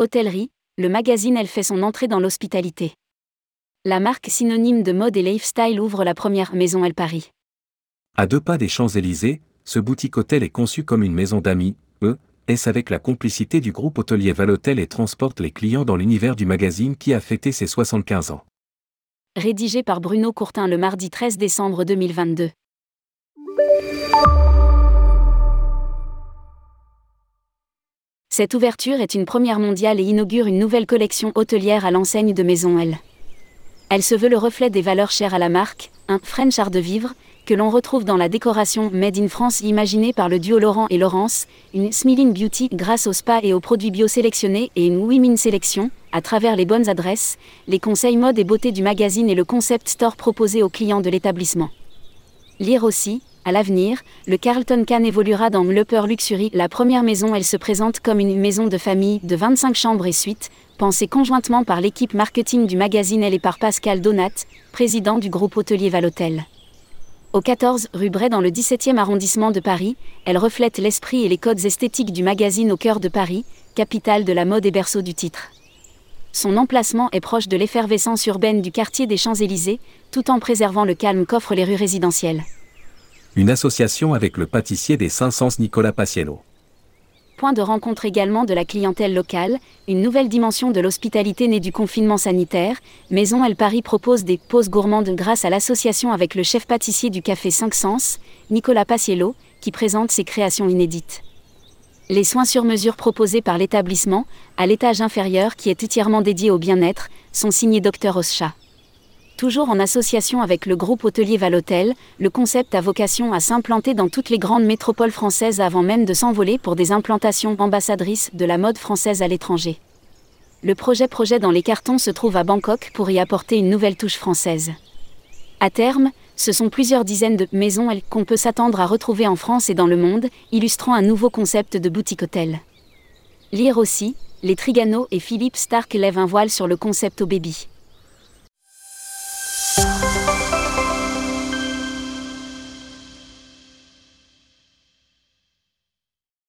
Hôtellerie, le magazine Elle fait son entrée dans l'hospitalité. La marque synonyme de mode et lifestyle ouvre la première maison Elle Paris. À deux pas des Champs-Élysées, ce boutique hôtel est conçu comme une maison d'amis, eux, est avec la complicité du groupe hôtelier Valotel et transporte les clients dans l'univers du magazine qui a fêté ses 75 ans. Rédigé par Bruno Courtin le mardi 13 décembre 2022. Cette ouverture est une première mondiale et inaugure une nouvelle collection hôtelière à l'enseigne de Maison L. Elle se veut le reflet des valeurs chères à la marque, un French art de vivre, que l'on retrouve dans la décoration Made in France imaginée par le duo Laurent et Laurence, une Smiling Beauty grâce au spa et aux produits bio sélectionnés et une Women Sélection, à travers les bonnes adresses, les conseils mode et beauté du magazine et le concept store proposé aux clients de l'établissement. Lire aussi, à l'avenir, le Carlton Cannes évoluera dans l'Upper Luxury. La première maison, elle se présente comme une maison de famille de 25 chambres et suites, pensée conjointement par l'équipe marketing du magazine Elle et par Pascal Donat, président du groupe hôtelier Valotel. Au 14 rue Bray dans le 17e arrondissement de Paris, elle reflète l'esprit et les codes esthétiques du magazine au cœur de Paris, capitale de la mode et berceau du titre. Son emplacement est proche de l'effervescence urbaine du quartier des Champs-Élysées, tout en préservant le calme qu'offrent les rues résidentielles une association avec le pâtissier des 500 Nicolas Paciello. Point de rencontre également de la clientèle locale, une nouvelle dimension de l'hospitalité née du confinement sanitaire, Maison El Paris propose des pauses gourmandes grâce à l'association avec le chef pâtissier du café 5 Sens, Nicolas Paciello, qui présente ses créations inédites. Les soins sur mesure proposés par l'établissement, à l'étage inférieur qui est entièrement dédié au bien-être, sont signés Dr Oscha. Toujours en association avec le groupe hôtelier Valotel, le concept a vocation à s'implanter dans toutes les grandes métropoles françaises avant même de s'envoler pour des implantations ambassadrices de la mode française à l'étranger. Le projet Projet dans les cartons se trouve à Bangkok pour y apporter une nouvelle touche française. À terme, ce sont plusieurs dizaines de maisons qu'on peut s'attendre à retrouver en France et dans le monde, illustrant un nouveau concept de boutique hôtel. Lire aussi, les Trigano et Philippe Stark lèvent un voile sur le concept au baby.